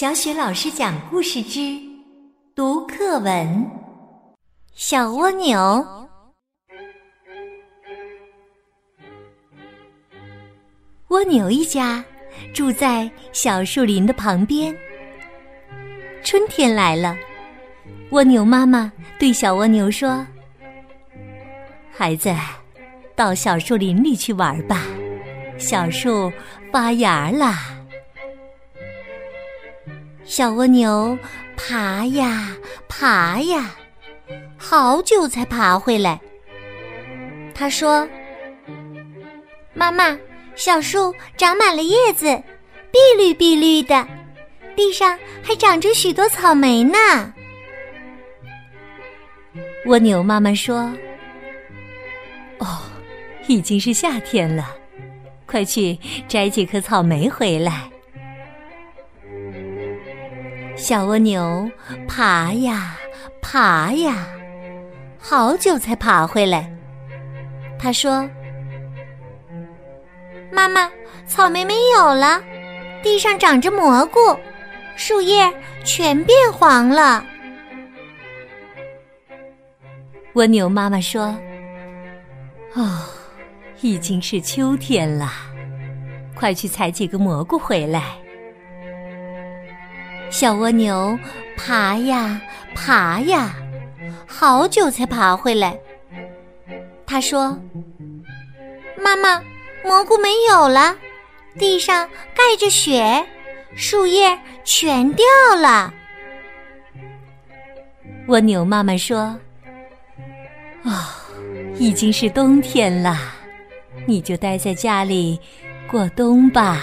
小雪老师讲故事之读课文：小蜗牛。蜗牛一家住在小树林的旁边。春天来了，蜗牛妈妈对小蜗牛说：“孩子，到小树林里去玩吧，小树发芽啦。”小蜗牛爬呀爬呀，好久才爬回来。他说：“妈妈，小树长满了叶子，碧绿碧绿的，地上还长着许多草莓呢。”蜗牛妈妈说：“哦，已经是夏天了，快去摘几颗草莓回来。”小蜗牛爬呀爬呀，好久才爬回来。他说：“妈妈，草莓没有了，地上长着蘑菇，树叶全变黄了。”蜗牛妈妈说：“哦，已经是秋天了，快去采几个蘑菇回来。”小蜗牛爬呀爬呀，好久才爬回来。他说：“妈妈，蘑菇没有了，地上盖着雪，树叶全掉了。”蜗牛妈妈说：“哦，已经是冬天了，你就待在家里过冬吧。”